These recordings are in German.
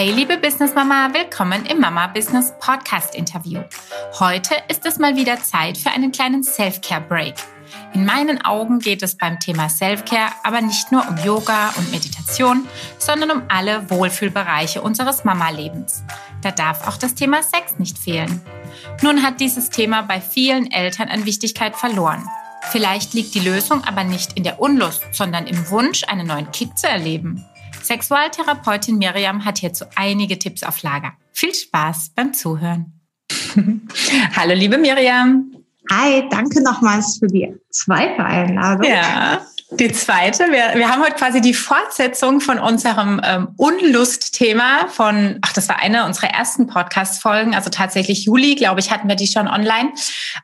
Hey liebe Business Mama, willkommen im Mama Business Podcast Interview. Heute ist es mal wieder Zeit für einen kleinen Self-Care Break. In meinen Augen geht es beim Thema Self-Care aber nicht nur um Yoga und Meditation, sondern um alle Wohlfühlbereiche unseres Mama-Lebens. Da darf auch das Thema Sex nicht fehlen. Nun hat dieses Thema bei vielen Eltern an Wichtigkeit verloren. Vielleicht liegt die Lösung aber nicht in der Unlust, sondern im Wunsch, einen neuen Kick zu erleben. Sexualtherapeutin Miriam hat hierzu einige Tipps auf Lager. Viel Spaß beim Zuhören. Hallo, liebe Miriam. Hi, danke nochmals für die zweite Einladung. Ja, die zweite. Wir, wir haben heute quasi die Fortsetzung von unserem ähm, Unlust-Thema von, ach, das war eine unserer ersten Podcast-Folgen, also tatsächlich Juli, glaube ich, hatten wir die schon online.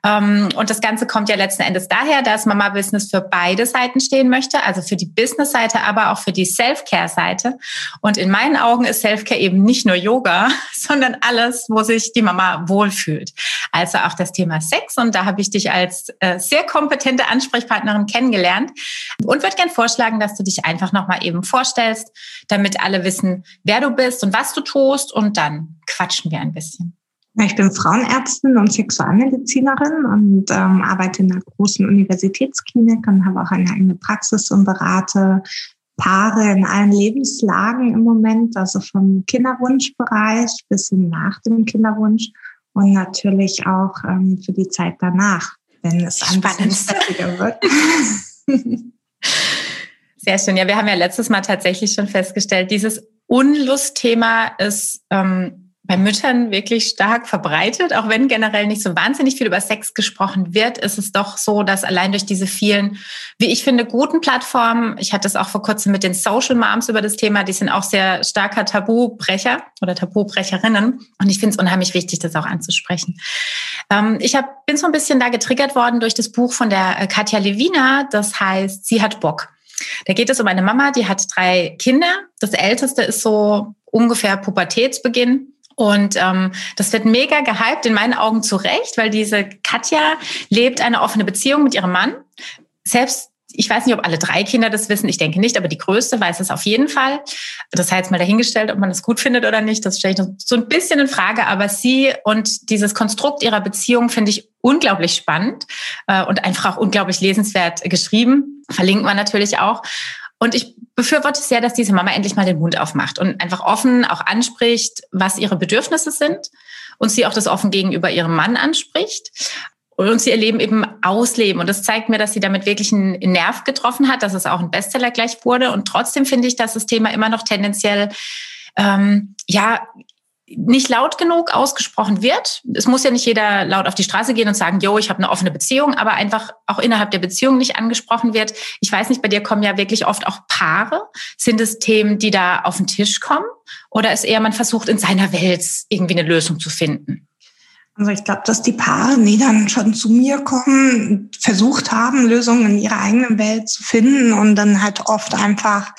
Ähm, und das Ganze kommt ja letzten Endes daher, dass Mama Business für beide Seiten stehen möchte, also für die Business-Seite, aber auch für die Self-Care-Seite. Und in meinen Augen ist Self-Care eben nicht nur Yoga, sondern alles, wo sich die Mama wohlfühlt. Also auch das Thema Sex. Und da habe ich dich als äh, sehr kompetente Ansprechpartnerin kennengelernt und würde gern vorschlagen, dass du dich einfach nochmal eben vorstellst, damit alle wissen, wer du bist und was du tust und dann quatschen wir ein bisschen. Ich bin Frauenärztin und Sexualmedizinerin und ähm, arbeite in einer großen Universitätsklinik und habe auch eine eigene Praxis und berate Paare in allen Lebenslagen im Moment, also vom Kinderwunschbereich bis hin nach dem Kinderwunsch und natürlich auch ähm, für die Zeit danach, wenn es stressiger wird. Sehr schön. Ja, wir haben ja letztes Mal tatsächlich schon festgestellt, dieses Unlustthema ist ähm, bei Müttern wirklich stark verbreitet. Auch wenn generell nicht so wahnsinnig viel über Sex gesprochen wird, ist es doch so, dass allein durch diese vielen, wie ich finde, guten Plattformen, ich hatte es auch vor kurzem mit den Social Moms über das Thema, die sind auch sehr starker Tabubrecher oder Tabubrecherinnen. Und ich finde es unheimlich wichtig, das auch anzusprechen. Ähm, ich hab, bin so ein bisschen da getriggert worden durch das Buch von der äh, Katja Levina, das heißt, sie hat Bock. Da geht es um eine Mama, die hat drei Kinder. Das älteste ist so ungefähr Pubertätsbeginn. Und ähm, das wird mega gehypt, in meinen Augen zu Recht, weil diese Katja lebt eine offene Beziehung mit ihrem Mann. Selbst, ich weiß nicht, ob alle drei Kinder das wissen, ich denke nicht, aber die größte weiß es auf jeden Fall. Das heißt mal dahingestellt, ob man das gut findet oder nicht, das stelle ich so ein bisschen in Frage. Aber sie und dieses Konstrukt ihrer Beziehung finde ich unglaublich spannend äh, und einfach auch unglaublich lesenswert geschrieben. Verlinkt man natürlich auch. Und ich befürworte sehr, dass diese Mama endlich mal den Mund aufmacht und einfach offen auch anspricht, was ihre Bedürfnisse sind und sie auch das offen gegenüber ihrem Mann anspricht und sie ihr Leben eben ausleben. Und das zeigt mir, dass sie damit wirklich einen Nerv getroffen hat, dass es auch ein Bestseller gleich wurde. Und trotzdem finde ich, dass das Thema immer noch tendenziell ähm, ja nicht laut genug ausgesprochen wird. Es muss ja nicht jeder laut auf die Straße gehen und sagen, yo, ich habe eine offene Beziehung, aber einfach auch innerhalb der Beziehung nicht angesprochen wird. Ich weiß nicht, bei dir kommen ja wirklich oft auch Paare. Sind es Themen, die da auf den Tisch kommen? Oder ist eher, man versucht in seiner Welt irgendwie eine Lösung zu finden? Also ich glaube, dass die Paare, die dann schon zu mir kommen, versucht haben, Lösungen in ihrer eigenen Welt zu finden und dann halt oft einfach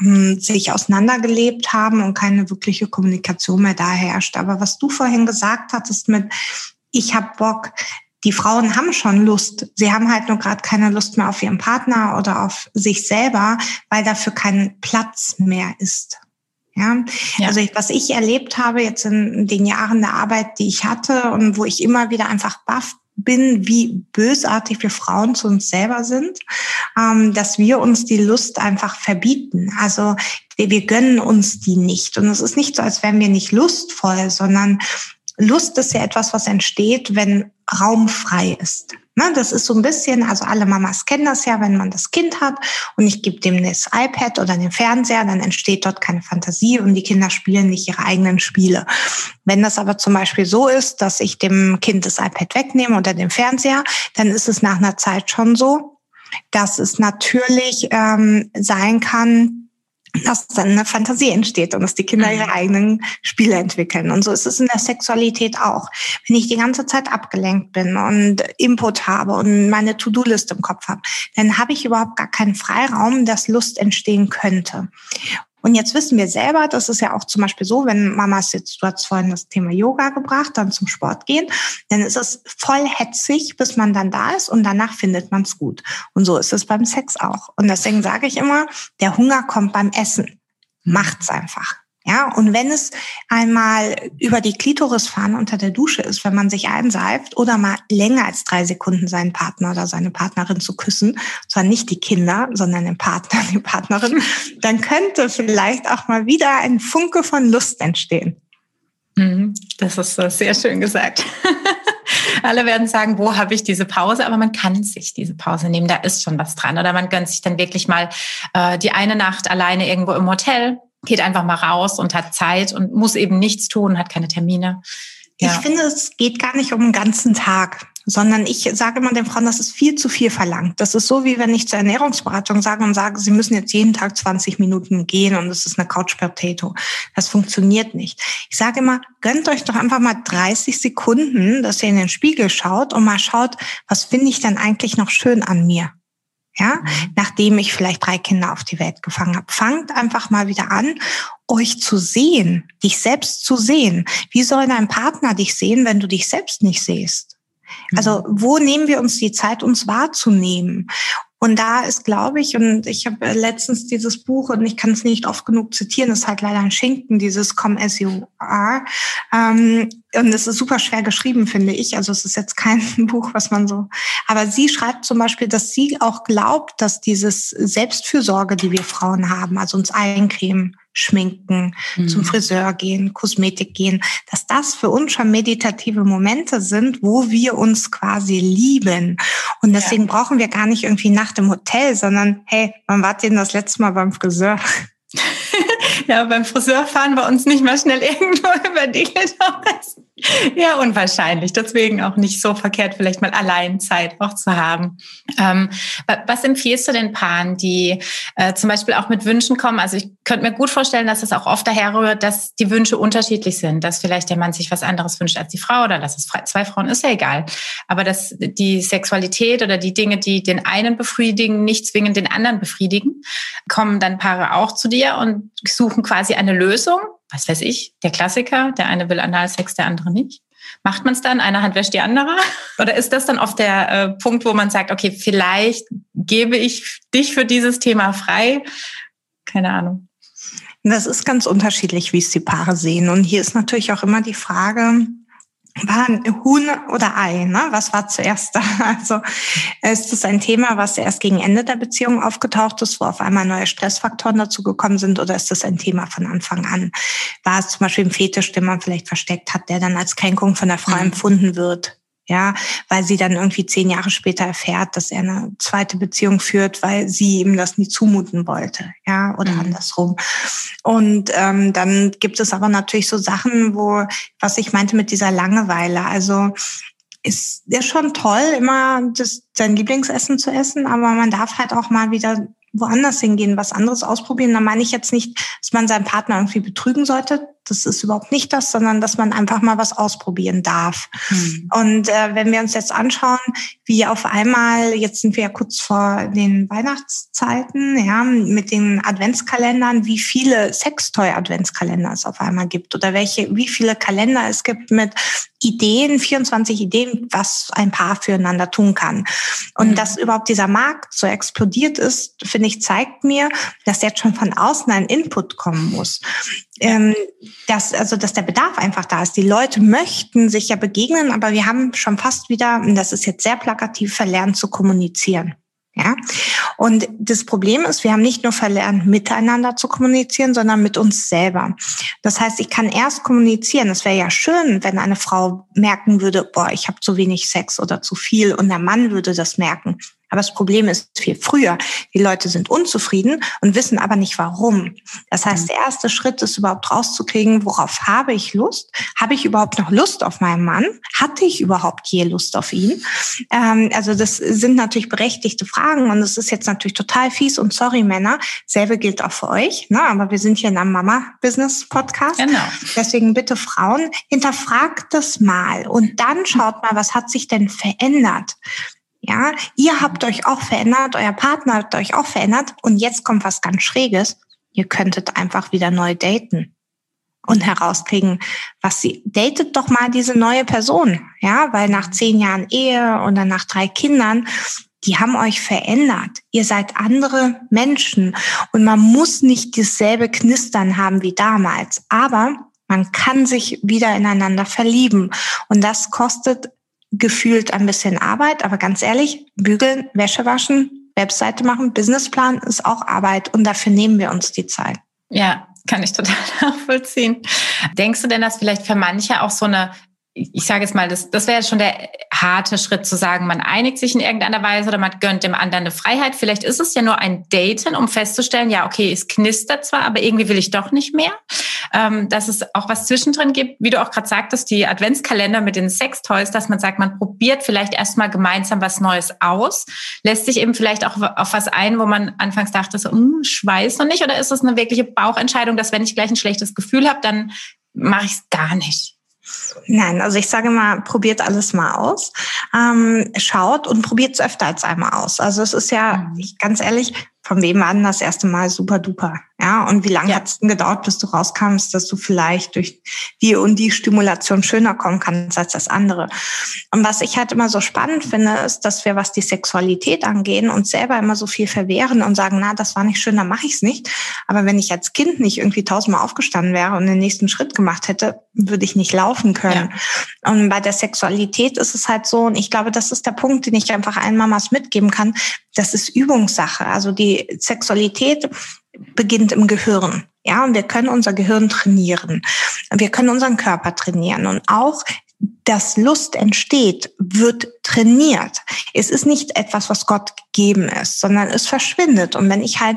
ähm, sich auseinandergelebt haben und keine wirkliche Kommunikation mehr da herrscht. Aber was du vorhin gesagt hattest mit, ich habe Bock, die Frauen haben schon Lust. Sie haben halt nur gerade keine Lust mehr auf ihren Partner oder auf sich selber, weil dafür kein Platz mehr ist. Ja, ja. also was ich erlebt habe jetzt in den Jahren der Arbeit, die ich hatte und wo ich immer wieder einfach baff bin, wie bösartig wir Frauen zu uns selber sind, ähm, dass wir uns die Lust einfach verbieten. Also wir gönnen uns die nicht. Und es ist nicht so, als wären wir nicht lustvoll, sondern Lust ist ja etwas, was entsteht, wenn Raum frei ist. Ne, das ist so ein bisschen, also alle Mamas kennen das ja, wenn man das Kind hat und ich gebe dem das iPad oder den Fernseher, dann entsteht dort keine Fantasie und die Kinder spielen nicht ihre eigenen Spiele. Wenn das aber zum Beispiel so ist, dass ich dem Kind das iPad wegnehme oder den Fernseher, dann ist es nach einer Zeit schon so, dass es natürlich ähm, sein kann, dass dann eine Fantasie entsteht und dass die Kinder ihre mhm. eigenen Spiele entwickeln. Und so ist es in der Sexualität auch. Wenn ich die ganze Zeit abgelenkt bin und Input habe und meine To-Do-List im Kopf habe, dann habe ich überhaupt gar keinen Freiraum, dass Lust entstehen könnte. Und jetzt wissen wir selber, das ist ja auch zum Beispiel so, wenn Mamas jetzt, du hast vorhin das Thema Yoga gebracht, dann zum Sport gehen, dann ist es voll hetzig, bis man dann da ist und danach findet man es gut. Und so ist es beim Sex auch. Und deswegen sage ich immer, der Hunger kommt beim Essen. Macht's einfach. Ja, und wenn es einmal über die Klitoris fahren unter der Dusche ist, wenn man sich einseift oder mal länger als drei Sekunden seinen Partner oder seine Partnerin zu küssen, zwar nicht die Kinder, sondern den Partner, die Partnerin, dann könnte vielleicht auch mal wieder ein Funke von Lust entstehen. Mhm, das ist sehr schön gesagt. Alle werden sagen, wo habe ich diese Pause? Aber man kann sich diese Pause nehmen, da ist schon was dran. Oder man gönnt sich dann wirklich mal äh, die eine Nacht alleine irgendwo im Hotel geht einfach mal raus und hat Zeit und muss eben nichts tun, hat keine Termine. Ja. Ich finde, es geht gar nicht um den ganzen Tag, sondern ich sage immer den Frauen, das ist viel zu viel verlangt. Das ist so, wie wenn ich zur Ernährungsberatung sage und sage, sie müssen jetzt jeden Tag 20 Minuten gehen und es ist eine Couch Potato. Das funktioniert nicht. Ich sage immer, gönnt euch doch einfach mal 30 Sekunden, dass ihr in den Spiegel schaut und mal schaut, was finde ich denn eigentlich noch schön an mir? Ja, mhm. nachdem ich vielleicht drei Kinder auf die Welt gefangen habe. Fangt einfach mal wieder an, euch zu sehen, dich selbst zu sehen. Wie soll dein Partner dich sehen, wenn du dich selbst nicht siehst? Also mhm. wo nehmen wir uns die Zeit, uns wahrzunehmen? Und da ist, glaube ich, und ich habe äh, letztens dieses Buch und ich kann es nicht oft genug zitieren, ist halt leider ein Schinken, dieses Come As You Are. Ähm, und es ist super schwer geschrieben, finde ich. Also es ist jetzt kein Buch, was man so. Aber sie schreibt zum Beispiel, dass sie auch glaubt, dass dieses Selbstfürsorge, die wir Frauen haben, also uns eincremen, schminken, mhm. zum Friseur gehen, Kosmetik gehen, dass das für uns schon meditative Momente sind, wo wir uns quasi lieben. Und deswegen ja. brauchen wir gar nicht irgendwie Nacht im Hotel, sondern hey, wann wart ihr denn das letzte Mal beim Friseur? ja, beim Friseur fahren wir uns nicht mal schnell irgendwo über die Klitoris. Ja, unwahrscheinlich. Deswegen auch nicht so verkehrt, vielleicht mal allein Zeit auch zu haben. Ähm, was empfiehlst du den Paaren, die äh, zum Beispiel auch mit Wünschen kommen? Also ich könnte mir gut vorstellen, dass es auch oft daher rührt, dass die Wünsche unterschiedlich sind, dass vielleicht der Mann sich was anderes wünscht als die Frau oder dass es zwei Frauen ist ja egal. Aber dass die Sexualität oder die Dinge, die den einen befriedigen, nicht zwingend den anderen befriedigen, kommen dann Paare auch zu dir und suchen quasi eine Lösung was weiß ich, der Klassiker, der eine will Analsex, der andere nicht. Macht man es dann, eine Hand wäscht die andere? Oder ist das dann oft der äh, Punkt, wo man sagt, okay, vielleicht gebe ich dich für dieses Thema frei? Keine Ahnung. Das ist ganz unterschiedlich, wie es die Paare sehen. Und hier ist natürlich auch immer die Frage, war ein Huhn oder Ei, ne? Was war zuerst da? Also ist das ein Thema, was erst gegen Ende der Beziehung aufgetaucht ist, wo auf einmal neue Stressfaktoren dazu gekommen sind, oder ist das ein Thema von Anfang an? War es zum Beispiel ein Fetisch, den man vielleicht versteckt hat, der dann als Kränkung von der Frau mhm. empfunden wird? Ja, weil sie dann irgendwie zehn Jahre später erfährt, dass er eine zweite Beziehung führt, weil sie ihm das nie zumuten wollte, ja, oder mhm. andersrum. Und ähm, dann gibt es aber natürlich so Sachen, wo, was ich meinte mit dieser Langeweile, also ist ja schon toll, immer das, sein Lieblingsessen zu essen, aber man darf halt auch mal wieder woanders hingehen, was anderes ausprobieren. Da meine ich jetzt nicht, dass man seinen Partner irgendwie betrügen sollte. Das ist überhaupt nicht das, sondern dass man einfach mal was ausprobieren darf. Hm. Und äh, wenn wir uns jetzt anschauen, wie auf einmal, jetzt sind wir ja kurz vor den Weihnachtszeiten, ja, mit den Adventskalendern, wie viele Sextoy-Adventskalender es auf einmal gibt oder welche, wie viele Kalender es gibt mit Ideen, 24 Ideen, was ein Paar füreinander tun kann. Und mhm. dass überhaupt dieser Markt so explodiert ist, finde ich, zeigt mir, dass jetzt schon von außen ein Input kommen muss. Ähm, dass, also, dass der Bedarf einfach da ist. Die Leute möchten sich ja begegnen, aber wir haben schon fast wieder, und das ist jetzt sehr plakativ, verlernt zu kommunizieren. Ja. Und das Problem ist, wir haben nicht nur verlernt, miteinander zu kommunizieren, sondern mit uns selber. Das heißt, ich kann erst kommunizieren. Es wäre ja schön, wenn eine Frau merken würde, boah, ich habe zu wenig Sex oder zu viel und der Mann würde das merken. Aber das Problem ist viel früher. Die Leute sind unzufrieden und wissen aber nicht warum. Das heißt, mhm. der erste Schritt ist überhaupt rauszukriegen, worauf habe ich Lust? Habe ich überhaupt noch Lust auf meinen Mann? Hatte ich überhaupt je Lust auf ihn? Ähm, also das sind natürlich berechtigte Fragen und es ist jetzt natürlich total fies und sorry Männer. Selbe gilt auch für euch. Ne? Aber wir sind hier in einem Mama-Business-Podcast. Genau. Deswegen bitte Frauen, hinterfragt das mal und dann schaut mal, was hat sich denn verändert? Ja, ihr habt euch auch verändert, euer Partner hat euch auch verändert und jetzt kommt was ganz Schräges. Ihr könntet einfach wieder neu daten und herauskriegen, was sie, datet doch mal diese neue Person. Ja, weil nach zehn Jahren Ehe und dann nach drei Kindern die haben euch verändert. Ihr seid andere Menschen und man muss nicht dasselbe Knistern haben wie damals, aber man kann sich wieder ineinander verlieben und das kostet gefühlt ein bisschen Arbeit, aber ganz ehrlich, bügeln, Wäsche waschen, Webseite machen, Businessplan ist auch Arbeit und dafür nehmen wir uns die Zeit. Ja, kann ich total nachvollziehen. Denkst du denn, dass vielleicht für manche auch so eine ich sage jetzt mal, das, das wäre schon der harte Schritt zu sagen, man einigt sich in irgendeiner Weise oder man gönnt dem anderen eine Freiheit. Vielleicht ist es ja nur ein Daten, um festzustellen, ja, okay, es knistert zwar, aber irgendwie will ich doch nicht mehr. Ähm, dass es auch was zwischendrin gibt, wie du auch gerade sagtest, die Adventskalender mit den Sextoys, dass man sagt, man probiert vielleicht erstmal gemeinsam was Neues aus, lässt sich eben vielleicht auch auf was ein, wo man anfangs dachte, so, hm, ich weiß noch nicht, oder ist es eine wirkliche Bauchentscheidung, dass wenn ich gleich ein schlechtes Gefühl habe, dann mache ich es gar nicht? Nein, also ich sage mal, probiert alles mal aus. Ähm, schaut und probiert es öfter als einmal aus. Also es ist ja, mhm. ich, ganz ehrlich, von wem war denn das erste Mal super duper? Ja, und wie lange ja. hat es denn gedauert, bis du rauskamst, dass du vielleicht durch die und die Stimulation schöner kommen kannst als das andere? Und was ich halt immer so spannend finde, ist, dass wir, was die Sexualität angehen, uns selber immer so viel verwehren und sagen, na, das war nicht schön, dann mache ich es nicht. Aber wenn ich als Kind nicht irgendwie tausendmal aufgestanden wäre und den nächsten Schritt gemacht hätte, würde ich nicht laufen können. Ja. Und bei der Sexualität ist es halt so, und ich glaube, das ist der Punkt, den ich einfach allen Mamas mitgeben kann. Das ist Übungssache. Also die Sexualität beginnt im Gehirn. Ja, und wir können unser Gehirn trainieren. Wir können unseren Körper trainieren und auch dass Lust entsteht, wird trainiert. Es ist nicht etwas, was Gott gegeben ist, sondern es verschwindet. Und wenn ich halt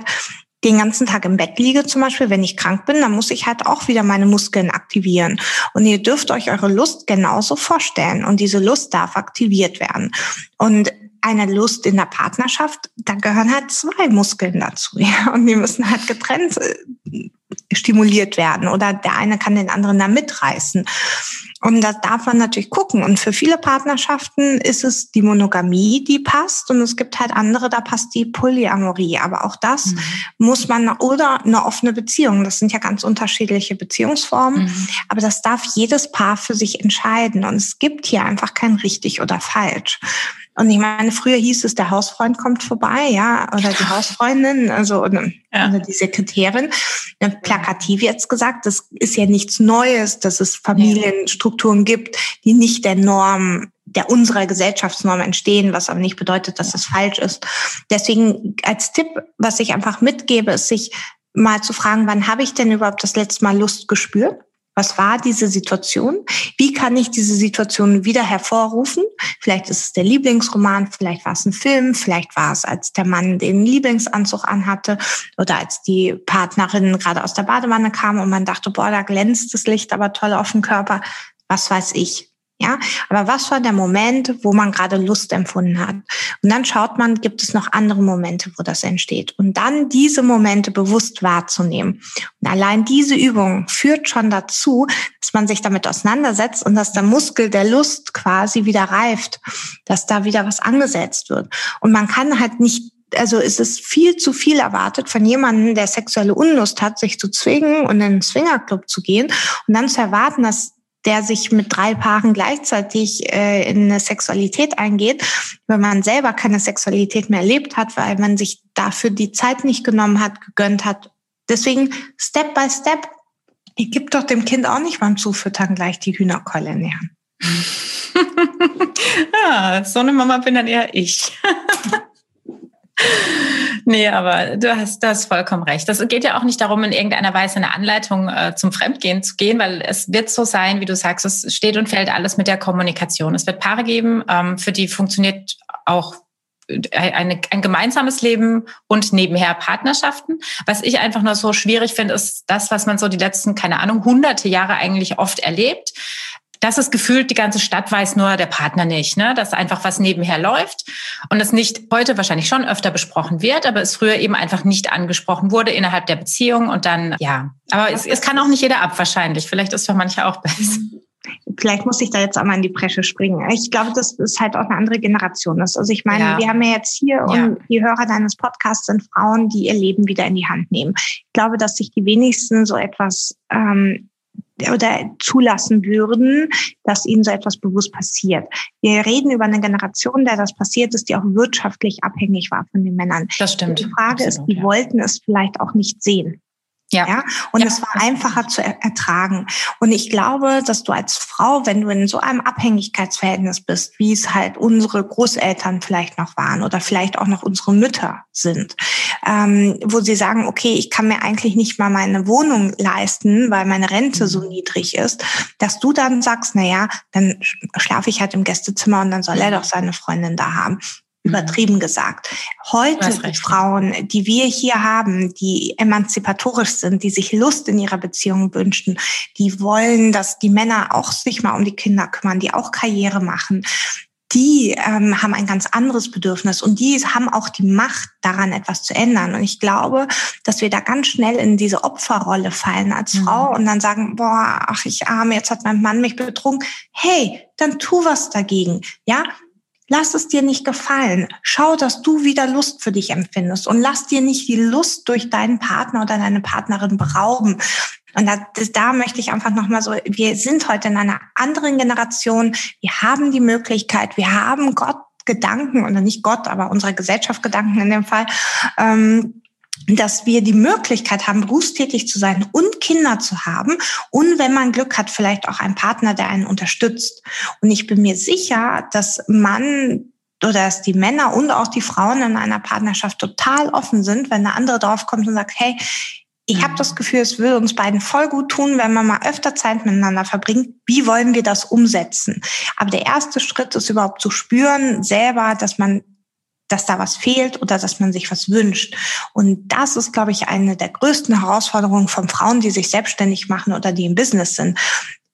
den ganzen Tag im Bett liege zum Beispiel, wenn ich krank bin, dann muss ich halt auch wieder meine Muskeln aktivieren. Und ihr dürft euch eure Lust genauso vorstellen. Und diese Lust darf aktiviert werden. Und eine Lust in der Partnerschaft, da gehören halt zwei Muskeln dazu, ja, und die müssen halt getrennt äh, stimuliert werden oder der eine kann den anderen da mitreißen. Und das darf man natürlich gucken. Und für viele Partnerschaften ist es die Monogamie, die passt. Und es gibt halt andere, da passt die Polyamorie. Aber auch das mhm. muss man, oder eine offene Beziehung. Das sind ja ganz unterschiedliche Beziehungsformen. Mhm. Aber das darf jedes Paar für sich entscheiden. Und es gibt hier einfach kein richtig oder falsch. Und ich meine, früher hieß es, der Hausfreund kommt vorbei, ja, oder die Hausfreundin, also oder, ja. oder die Sekretärin. Plakativ jetzt gesagt, das ist ja nichts Neues, dass es Familienstrukturen gibt, die nicht der Norm der unserer Gesellschaftsnorm entstehen, was aber nicht bedeutet, dass es falsch ist. Deswegen als Tipp, was ich einfach mitgebe, ist sich mal zu fragen, wann habe ich denn überhaupt das letzte Mal Lust gespürt? Was war diese Situation? Wie kann ich diese Situation wieder hervorrufen? Vielleicht ist es der Lieblingsroman, vielleicht war es ein Film, vielleicht war es, als der Mann den Lieblingsanzug anhatte oder als die Partnerin gerade aus der Badewanne kam und man dachte, boah, da glänzt das Licht aber toll auf dem Körper. Was weiß ich. Ja, aber was war der Moment, wo man gerade Lust empfunden hat? Und dann schaut man, gibt es noch andere Momente, wo das entsteht? Und dann diese Momente bewusst wahrzunehmen. Und allein diese Übung führt schon dazu, dass man sich damit auseinandersetzt und dass der Muskel der Lust quasi wieder reift, dass da wieder was angesetzt wird. Und man kann halt nicht also es ist viel zu viel erwartet von jemandem, der sexuelle Unlust hat, sich zu zwingen und in einen Swingerclub zu gehen und dann zu erwarten, dass der sich mit drei Paaren gleichzeitig äh, in eine Sexualität eingeht, wenn man selber keine Sexualität mehr erlebt hat, weil man sich dafür die Zeit nicht genommen hat, gegönnt hat. Deswegen Step by Step. Ihr gibt doch dem Kind auch nicht beim Zufüttern gleich die Hühnerkeule die Hand. ah, so eine Mama bin dann eher ich. Nee, aber du hast, das vollkommen recht. Das geht ja auch nicht darum, in irgendeiner Weise eine Anleitung äh, zum Fremdgehen zu gehen, weil es wird so sein, wie du sagst, es steht und fällt alles mit der Kommunikation. Es wird Paare geben, ähm, für die funktioniert auch eine, ein gemeinsames Leben und nebenher Partnerschaften. Was ich einfach nur so schwierig finde, ist das, was man so die letzten, keine Ahnung, hunderte Jahre eigentlich oft erlebt das ist gefühlt, die ganze Stadt weiß nur der Partner nicht, ne? dass einfach was nebenher läuft und es nicht heute wahrscheinlich schon öfter besprochen wird, aber es früher eben einfach nicht angesprochen wurde innerhalb der Beziehung und dann, ja. Aber es, es kann auch nicht jeder ab wahrscheinlich. Vielleicht ist für manche auch besser. Vielleicht muss ich da jetzt einmal in die Bresche springen. Ich glaube, das ist halt auch eine andere Generation. Also ich meine, ja. wir haben ja jetzt hier ja. und die Hörer deines Podcasts sind Frauen, die ihr Leben wieder in die Hand nehmen. Ich glaube, dass sich die wenigsten so etwas ähm, oder zulassen würden, dass ihnen so etwas bewusst passiert. Wir reden über eine Generation, der das passiert ist, die auch wirtschaftlich abhängig war von den Männern. Das stimmt. Die Frage Absolut, ist, die ja. wollten es vielleicht auch nicht sehen. Ja. ja? Und ja. es war einfacher zu ertragen. Und ich glaube, dass du als Frau, wenn du in so einem Abhängigkeitsverhältnis bist, wie es halt unsere Großeltern vielleicht noch waren oder vielleicht auch noch unsere Mütter sind, ähm, wo sie sagen, okay, ich kann mir eigentlich nicht mal meine Wohnung leisten, weil meine Rente so mhm. niedrig ist, dass du dann sagst, na ja, dann schlafe ich halt im Gästezimmer und dann soll er mhm. doch seine Freundin da haben. Mhm. übertrieben gesagt. Heute die Frauen, die wir hier haben, die emanzipatorisch sind, die sich Lust in ihrer Beziehung wünschen, die wollen, dass die Männer auch sich mal um die Kinder kümmern, die auch Karriere machen, die ähm, haben ein ganz anderes Bedürfnis und die haben auch die Macht, daran etwas zu ändern. Und ich glaube, dass wir da ganz schnell in diese Opferrolle fallen als mhm. Frau und dann sagen, boah, ach, ich arme, jetzt hat mein Mann mich betrogen. Hey, dann tu was dagegen. Ja, Lass es dir nicht gefallen. Schau, dass du wieder Lust für dich empfindest und lass dir nicht die Lust durch deinen Partner oder deine Partnerin berauben. Und da, da möchte ich einfach nochmal so, wir sind heute in einer anderen Generation. Wir haben die Möglichkeit, wir haben Gott Gedanken oder nicht Gott, aber unsere Gesellschaft Gedanken in dem Fall. Ähm, dass wir die Möglichkeit haben, berufstätig zu sein und Kinder zu haben und wenn man Glück hat, vielleicht auch einen Partner, der einen unterstützt. Und ich bin mir sicher, dass man oder dass die Männer und auch die Frauen in einer Partnerschaft total offen sind, wenn der andere draufkommt und sagt, hey, ich habe das Gefühl, es würde uns beiden voll gut tun, wenn man mal öfter Zeit miteinander verbringt. Wie wollen wir das umsetzen? Aber der erste Schritt ist überhaupt zu spüren, selber, dass man dass da was fehlt oder dass man sich was wünscht. Und das ist, glaube ich, eine der größten Herausforderungen von Frauen, die sich selbstständig machen oder die im Business sind.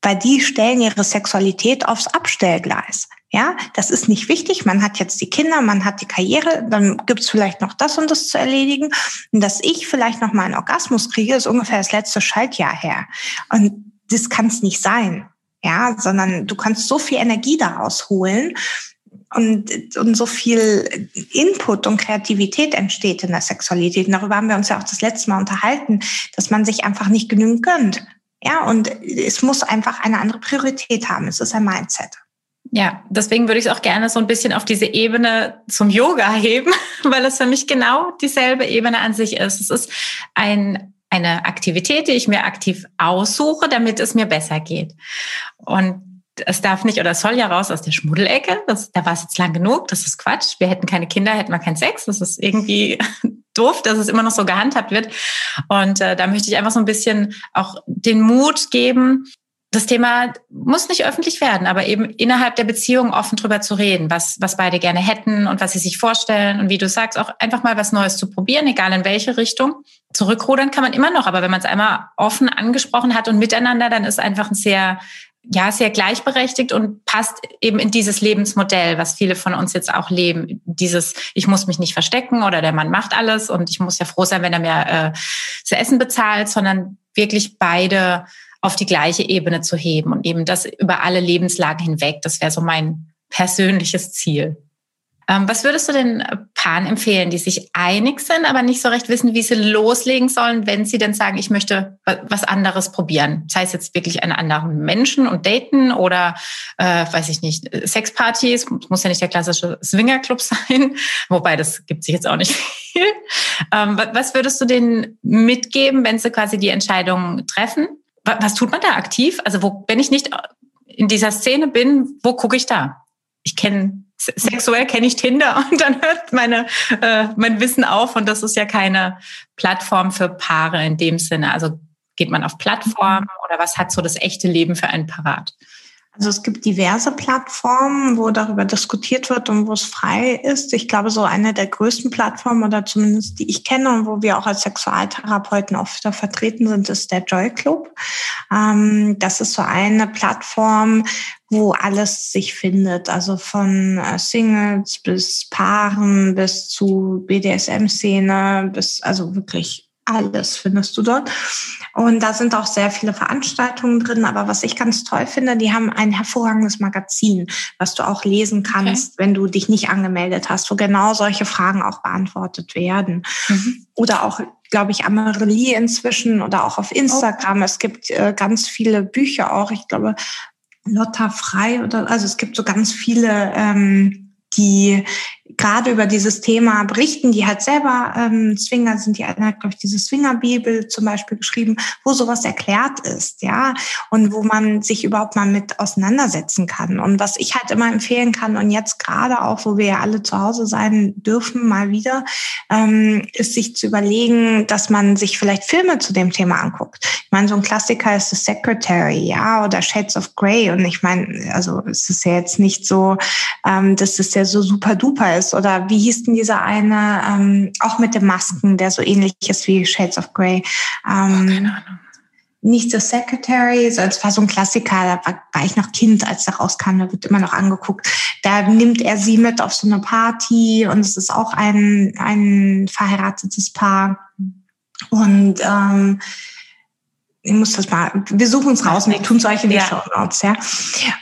Weil die stellen ihre Sexualität aufs Abstellgleis. Ja, das ist nicht wichtig. Man hat jetzt die Kinder, man hat die Karriere, dann gibt's vielleicht noch das und das zu erledigen. Und dass ich vielleicht noch mal einen Orgasmus kriege, ist ungefähr das letzte Schaltjahr her. Und das kann es nicht sein. Ja, sondern du kannst so viel Energie daraus holen und, und so viel Input und Kreativität entsteht in der Sexualität. Und darüber haben wir uns ja auch das letzte Mal unterhalten, dass man sich einfach nicht genügend gönnt. Ja, und es muss einfach eine andere Priorität haben. Es ist ein Mindset. Ja, deswegen würde ich es auch gerne so ein bisschen auf diese Ebene zum Yoga heben, weil es für mich genau dieselbe Ebene an sich ist. Es ist ein, eine Aktivität, die ich mir aktiv aussuche, damit es mir besser geht. Und es darf nicht oder soll ja raus aus der Schmuddelecke. Das, da war es jetzt lang genug. Das ist Quatsch. Wir hätten keine Kinder, hätten wir keinen Sex. Das ist irgendwie doof, dass es immer noch so gehandhabt wird. Und äh, da möchte ich einfach so ein bisschen auch den Mut geben, das Thema muss nicht öffentlich werden, aber eben innerhalb der Beziehung offen drüber zu reden, was, was beide gerne hätten und was sie sich vorstellen. Und wie du sagst, auch einfach mal was Neues zu probieren, egal in welche Richtung. Zurückrudern kann man immer noch, aber wenn man es einmal offen angesprochen hat und miteinander, dann ist einfach ein sehr ja, sehr gleichberechtigt und passt eben in dieses Lebensmodell, was viele von uns jetzt auch leben. Dieses, ich muss mich nicht verstecken oder der Mann macht alles und ich muss ja froh sein, wenn er mir äh, zu essen bezahlt, sondern wirklich beide auf die gleiche Ebene zu heben und eben das über alle Lebenslagen hinweg. Das wäre so mein persönliches Ziel. Ähm, was würdest du den Paaren empfehlen, die sich einig sind, aber nicht so recht wissen, wie sie loslegen sollen, wenn sie denn sagen, ich möchte was anderes probieren? Sei es jetzt wirklich einen anderen Menschen und daten oder, äh, weiß ich nicht, Sexpartys, muss ja nicht der klassische Swingerclub sein, wobei das gibt sich jetzt auch nicht viel. Ähm, was würdest du denen mitgeben, wenn sie quasi die Entscheidung treffen? Was tut man da aktiv? Also wo, wenn ich nicht in dieser Szene bin, wo gucke ich da? Ich kenne sexuell kenne ich Tinder und dann hört meine, äh, mein Wissen auf und das ist ja keine Plattform für Paare in dem Sinne. Also geht man auf Plattformen oder was hat so das echte Leben für einen parat? Also es gibt diverse Plattformen, wo darüber diskutiert wird und wo es frei ist. Ich glaube, so eine der größten Plattformen oder zumindest die ich kenne und wo wir auch als Sexualtherapeuten oft vertreten sind, ist der Joy Club. Ähm, das ist so eine Plattform, wo alles sich findet, also von äh, Singles bis Paaren bis zu BDSM-Szene bis also wirklich alles findest du dort. Und da sind auch sehr viele Veranstaltungen drin. Aber was ich ganz toll finde, die haben ein hervorragendes Magazin, was du auch lesen kannst, okay. wenn du dich nicht angemeldet hast, wo genau solche Fragen auch beantwortet werden. Mhm. Oder auch, glaube ich, Amarelie inzwischen oder auch auf Instagram. Oh. Es gibt äh, ganz viele Bücher auch. Ich glaube, Lotta Frei oder, also es gibt so ganz viele, ähm, die gerade über dieses Thema berichten, die halt selber ähm, Swinger sind. Die hat, glaube ich, diese Swinger-Bibel zum Beispiel geschrieben, wo sowas erklärt ist, ja, und wo man sich überhaupt mal mit auseinandersetzen kann. Und was ich halt immer empfehlen kann, und jetzt gerade auch, wo wir ja alle zu Hause sein dürfen, mal wieder, ähm, ist sich zu überlegen, dass man sich vielleicht Filme zu dem Thema anguckt. Ich meine, so ein Klassiker ist The Secretary, ja, oder Shades of Grey. Und ich meine, also es ist ja jetzt nicht so, ähm, dass es ja so super duper ist. Oder wie hieß denn dieser eine, ähm, auch mit den Masken, der so ähnlich ist wie Shades of Grey? Ähm, oh, keine Ahnung. Nicht The Secretary, sondern es war so ein Klassiker, da war, war ich noch Kind, als der rauskam, da wird immer noch angeguckt. Da nimmt er sie mit auf so eine Party und es ist auch ein, ein verheiratetes Paar. Und ähm, ich muss das mal, wir suchen es raus und wir tun solche in die ja. Show Notes, ja.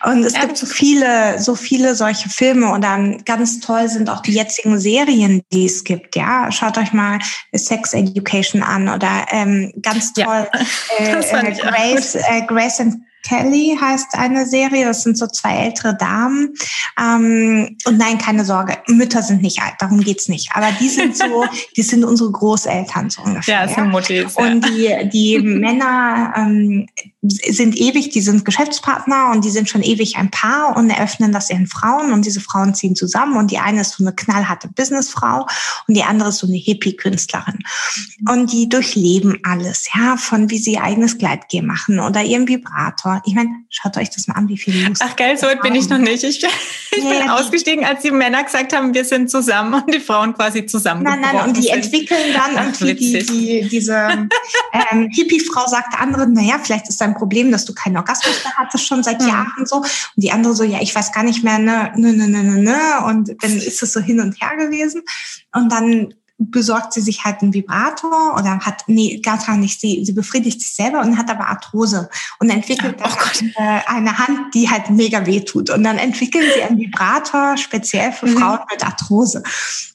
Und es ja, gibt so viele, so viele solche Filme und dann ganz toll sind auch die jetzigen Serien, die es gibt, ja. Schaut euch mal Sex Education an oder ähm, ganz toll ja. äh, äh, Grace, äh, Grace and Kelly heißt eine Serie. Das sind so zwei ältere Damen. Ähm, und nein, keine Sorge, Mütter sind nicht alt, darum geht's nicht. Aber die sind so, die sind unsere Großeltern so ungefähr. Ja, sind Muttis. Ja. Und die, die Männer ähm, sind ewig, die sind Geschäftspartner und die sind schon ewig ein Paar und eröffnen das ihren Frauen und diese Frauen ziehen zusammen und die eine ist so eine knallharte Businessfrau und die andere ist so eine Hippie-Künstlerin. Und die durchleben alles, ja, von wie sie ihr eigenes Gleitgel machen oder ihren Vibrator ich meine, schaut euch das mal an, wie viel Lust. Ach geil, so weit bin ich noch nicht. Ich, ich ja, bin ausgestiegen, als die Männer gesagt haben, wir sind zusammen und die Frauen quasi zusammen. Nein, nein, und die sind. entwickeln dann Ach, irgendwie die, die, diese ähm, Hippie-Frau sagt der andere, naja, vielleicht ist dein Problem, dass du keinen Orgasmus mehr hattest schon seit hm. Jahren so. Und die andere so, ja, ich weiß gar nicht mehr, ne, ne, ne, ne, ne, ne. Und dann ist es so hin und her gewesen. Und dann besorgt sie sich halt einen Vibrator oder hat, nee, gar nicht, sie, sie befriedigt sich selber und hat aber Arthrose und entwickelt oh eine, eine Hand, die halt mega weh tut. Und dann entwickeln sie einen Vibrator speziell für mhm. Frauen mit Arthrose.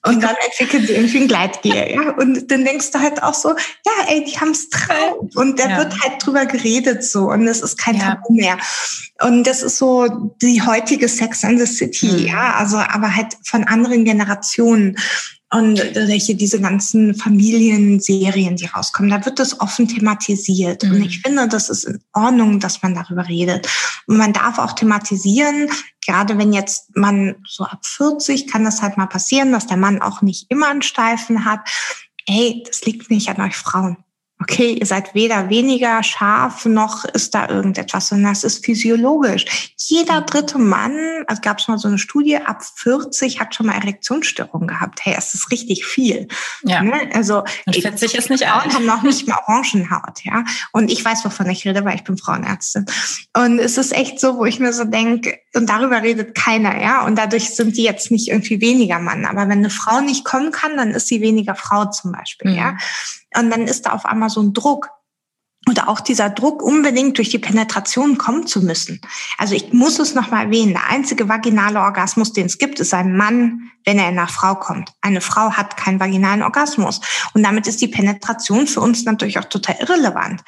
Und dann entwickeln sie irgendwie ein Gleitgel, ja. Und dann denkst du halt auch so, ja, ey, die haben es drauf. Und da ja. wird halt drüber geredet so und es ist kein ja. Tabu mehr. Und das ist so die heutige Sex and the City, mhm. ja, also aber halt von anderen Generationen und welche diese ganzen Familienserien, die rauskommen, da wird das offen thematisiert. Mhm. Und ich finde, das ist in Ordnung, dass man darüber redet. Und man darf auch thematisieren, gerade wenn jetzt man so ab 40 kann das halt mal passieren, dass der Mann auch nicht immer einen Steifen hat. Hey, das liegt nicht an euch Frauen okay, ihr seid weder weniger scharf noch ist da irgendetwas, sondern das ist physiologisch. Jeder dritte Mann, also gab es mal so eine Studie, ab 40 hat schon mal Erektionsstörungen gehabt. Hey, es ist richtig viel. Ja. Ne? Also und 40 ist nicht Frauen alt. haben noch nicht mal Orangenhaut, ja. Und ich weiß, wovon ich rede, weil ich bin Frauenärztin. Und es ist echt so, wo ich mir so denke, und darüber redet keiner, ja. Und dadurch sind die jetzt nicht irgendwie weniger Mann. Aber wenn eine Frau nicht kommen kann, dann ist sie weniger Frau zum Beispiel, mhm. ja. Und dann ist da auf einmal so ein Druck. Oder auch dieser Druck, unbedingt durch die Penetration kommen zu müssen. Also ich muss es nochmal erwähnen. Der einzige vaginale Orgasmus, den es gibt, ist ein Mann, wenn er einer Frau kommt. Eine Frau hat keinen vaginalen Orgasmus. Und damit ist die Penetration für uns natürlich auch total irrelevant.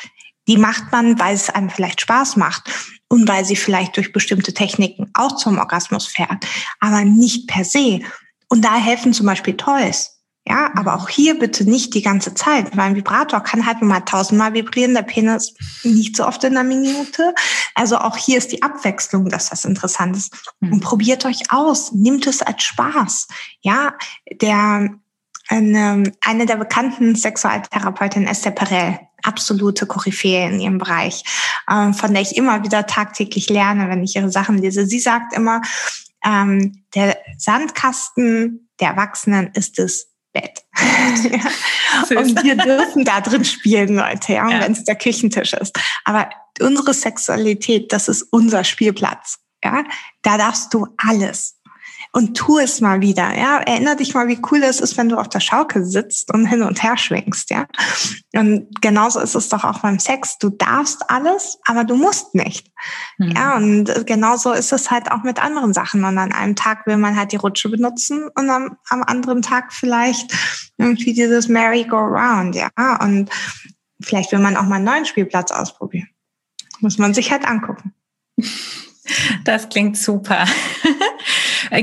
Die macht man, weil es einem vielleicht Spaß macht und weil sie vielleicht durch bestimmte Techniken auch zum Orgasmus fährt, aber nicht per se. Und da helfen zum Beispiel Toys. Ja, aber auch hier bitte nicht die ganze Zeit, weil ein Vibrator kann halt nur mal tausendmal vibrieren, der Penis nicht so oft in einer Minute. Also auch hier ist die Abwechslung, dass das interessant ist. Und probiert euch aus, nimmt es als Spaß. Ja, der, eine, eine der bekannten Sexualtherapeutinnen, Esther Perel, absolute Koryphäe in ihrem Bereich, äh, von der ich immer wieder tagtäglich lerne, wenn ich ihre Sachen lese. Sie sagt immer, ähm, der Sandkasten der Erwachsenen ist es Bett. ja. Und wir dürfen da drin spielen, Leute, ja, ja. wenn es der Küchentisch ist. Aber unsere Sexualität, das ist unser Spielplatz. Ja, da darfst du alles. Und tu es mal wieder. Ja, erinnere dich mal, wie cool es ist, wenn du auf der Schaukel sitzt und hin und her schwingst. Ja, und genauso ist es doch auch beim Sex. Du darfst alles, aber du musst nicht. Mhm. Ja, und genauso ist es halt auch mit anderen Sachen. Und an einem Tag will man halt die Rutsche benutzen und am, am anderen Tag vielleicht irgendwie dieses Merry-Go-Round. Ja, und vielleicht will man auch mal einen neuen Spielplatz ausprobieren. Muss man sich halt angucken. Das klingt super.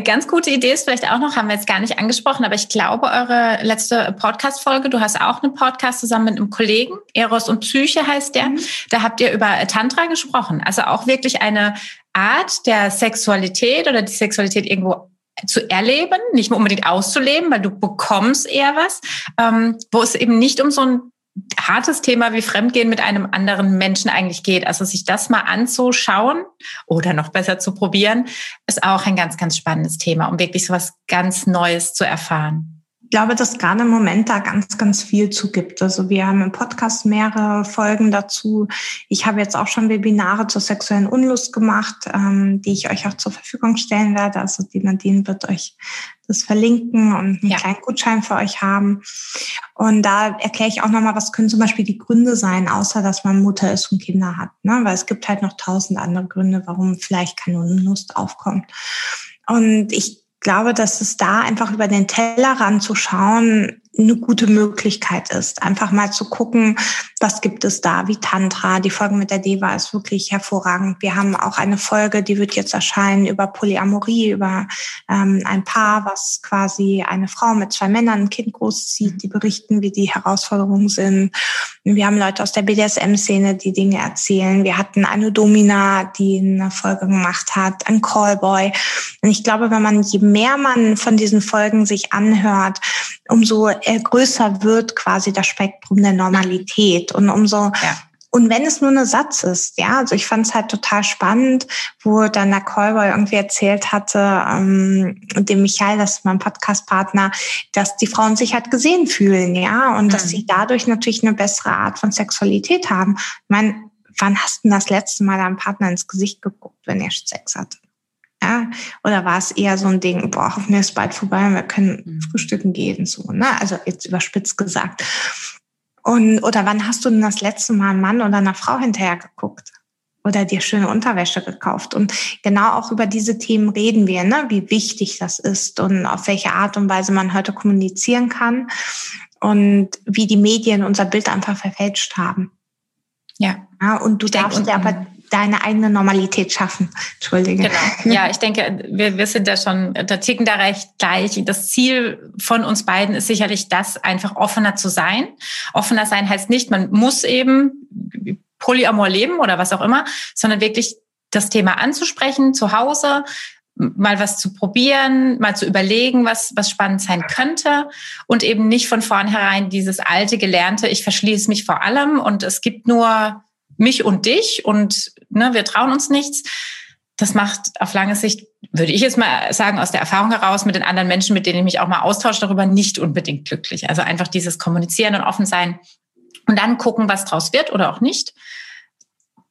Ganz gute Idee ist vielleicht auch noch, haben wir jetzt gar nicht angesprochen, aber ich glaube, eure letzte Podcast-Folge, du hast auch einen Podcast zusammen mit einem Kollegen, Eros und Psyche heißt der. Mhm. Da habt ihr über Tantra gesprochen. Also auch wirklich eine Art der Sexualität oder die Sexualität irgendwo zu erleben, nicht mehr unbedingt auszuleben, weil du bekommst eher was, ähm, wo es eben nicht um so ein hartes Thema wie Fremdgehen mit einem anderen Menschen eigentlich geht. Also sich das mal anzuschauen oder noch besser zu probieren, ist auch ein ganz, ganz spannendes Thema, um wirklich so was ganz Neues zu erfahren. Ich glaube, dass gerade im Moment da ganz, ganz viel zu gibt. Also wir haben im Podcast mehrere Folgen dazu. Ich habe jetzt auch schon Webinare zur sexuellen Unlust gemacht, ähm, die ich euch auch zur Verfügung stellen werde. Also die Nadine wird euch das verlinken und einen ja. kleinen Gutschein für euch haben. Und da erkläre ich auch nochmal, was können zum Beispiel die Gründe sein, außer dass man Mutter ist und Kinder hat. Ne? Weil es gibt halt noch tausend andere Gründe, warum vielleicht keine Unlust aufkommt. Und ich glaube, dass es da einfach über den Tellerrand zu schauen, eine gute Möglichkeit ist. Einfach mal zu gucken, was gibt es da, wie Tantra. Die Folge mit der Deva ist wirklich hervorragend. Wir haben auch eine Folge, die wird jetzt erscheinen über Polyamorie, über ähm, ein Paar, was quasi eine Frau mit zwei Männern ein Kind großzieht, die berichten, wie die Herausforderungen sind. Wir haben Leute aus der BDSM-Szene, die Dinge erzählen. Wir hatten eine Domina, die eine Folge gemacht hat, ein Callboy. Und ich glaube, wenn man, je mehr man von diesen Folgen sich anhört, umso größer wird quasi das Spektrum der Normalität und umso ja. Und wenn es nur ein Satz ist, ja, also ich fand es halt total spannend, wo dann der Callboy irgendwie erzählt hatte, ähm, dem Michael, das ist mein Podcast-Partner, dass die Frauen sich halt gesehen fühlen, ja, und mhm. dass sie dadurch natürlich eine bessere Art von Sexualität haben. Ich meine, wann hast du das letzte Mal deinem Partner ins Gesicht geguckt, wenn er Sex hatte? Ja, oder war es eher so ein Ding, boah, hoffentlich ist bald vorbei und wir können mhm. frühstücken gehen, so, ne? Also jetzt überspitzt gesagt. Und, oder wann hast du denn das letzte Mal einen Mann oder einer Frau hinterher geguckt? Oder dir schöne Unterwäsche gekauft? Und genau auch über diese Themen reden wir, ne? wie wichtig das ist und auf welche Art und Weise man heute kommunizieren kann und wie die Medien unser Bild einfach verfälscht haben. Ja. ja und du ich darfst dir aber deine eigene Normalität schaffen. Entschuldige. Genau. Ja, ich denke, wir, wir sind da schon, da ticken da recht gleich. Das Ziel von uns beiden ist sicherlich das, einfach offener zu sein. Offener sein heißt nicht, man muss eben Polyamor leben oder was auch immer, sondern wirklich das Thema anzusprechen zu Hause, mal was zu probieren, mal zu überlegen, was, was spannend sein könnte und eben nicht von vornherein dieses alte Gelernte, ich verschließe mich vor allem und es gibt nur mich und dich und ne, wir trauen uns nichts. Das macht auf lange Sicht, würde ich jetzt mal sagen, aus der Erfahrung heraus mit den anderen Menschen, mit denen ich mich auch mal austausche, darüber nicht unbedingt glücklich. Also einfach dieses Kommunizieren und offen sein und dann gucken, was draus wird oder auch nicht.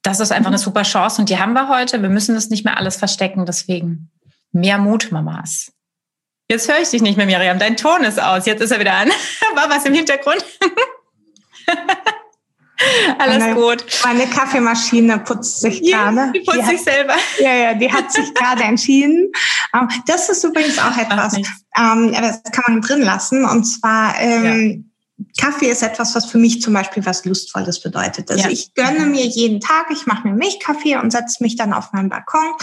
Das ist einfach eine super Chance und die haben wir heute. Wir müssen das nicht mehr alles verstecken. Deswegen mehr Mut, Mamas. Jetzt höre ich dich nicht mehr, Miriam. Dein Ton ist aus. Jetzt ist er wieder an. War was im Hintergrund? Alles meine, gut. Meine Kaffeemaschine putzt sich ja, gerade. Die putzt die sich hat, selber. Ja, ja, die hat sich gerade entschieden. Ähm, das ist übrigens auch etwas, ähm, das kann man drin lassen. Und zwar ähm, Kaffee ist etwas, was für mich zum Beispiel was Lustvolles bedeutet. Also ja. ich gönne mir jeden Tag, ich mache mir Milchkaffee und setze mich dann auf meinen Balkon,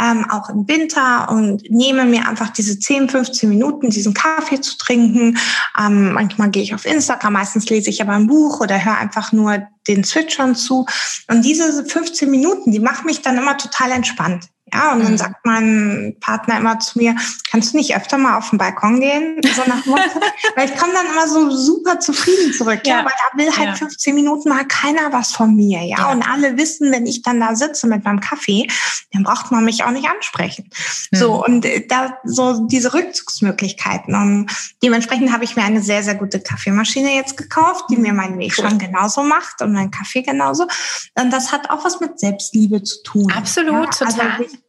ähm, auch im Winter und nehme mir einfach diese 10, 15 Minuten, diesen Kaffee zu trinken. Ähm, manchmal gehe ich auf Instagram, meistens lese ich aber ein Buch oder höre einfach nur den Zwitschern zu. Und diese 15 Minuten, die machen mich dann immer total entspannt. Ja, und dann sagt mein Partner immer zu mir, kannst du nicht öfter mal auf den Balkon gehen? So nach Weil ich komme dann immer so super zufrieden zurück, ja, ja weil da will halt ja. 15 Minuten mal keiner was von mir, ja? ja. Und alle wissen, wenn ich dann da sitze mit meinem Kaffee, dann braucht man mich auch nicht ansprechen. Mhm. So, und äh, da so diese Rückzugsmöglichkeiten. Und dementsprechend habe ich mir eine sehr, sehr gute Kaffeemaschine jetzt gekauft, die mir meinen Weg cool. schon genauso macht und meinen Kaffee genauso. Und das hat auch was mit Selbstliebe zu tun. Absolut, ja? total. Also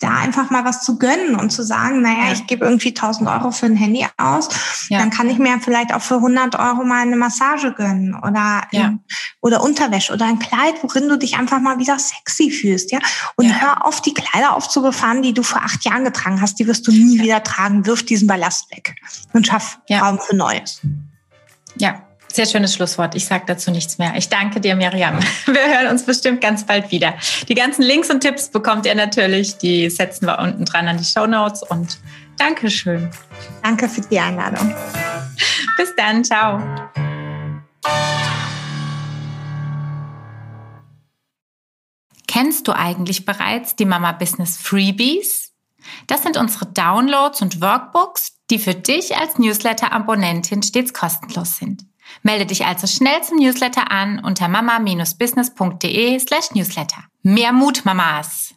da einfach mal was zu gönnen und zu sagen, naja, ja. ich gebe irgendwie 1000 Euro für ein Handy aus, ja. dann kann ich mir vielleicht auch für 100 Euro mal eine Massage gönnen oder, ja. oder Unterwäsche oder ein Kleid, worin du dich einfach mal wieder sexy fühlst, ja. Und ja. hör auf, die Kleider aufzubefahren, die du vor acht Jahren getragen hast, die wirst du nie wieder tragen. Wirf diesen Ballast weg und schaff Raum für Neues. Ja, sehr schönes Schlusswort. Ich sage dazu nichts mehr. Ich danke dir, Miriam. Wir hören uns bestimmt ganz bald wieder. Die ganzen Links und Tipps bekommt ihr natürlich. Die setzen wir unten dran an die Show Notes. Und Dankeschön. Danke für die Einladung. Bis dann. Ciao. Kennst du eigentlich bereits die Mama Business Freebies? Das sind unsere Downloads und Workbooks, die für dich als Newsletter-Abonnentin stets kostenlos sind. Melde dich also schnell zum Newsletter an unter mama-business.de slash newsletter. Mehr Mut, Mamas!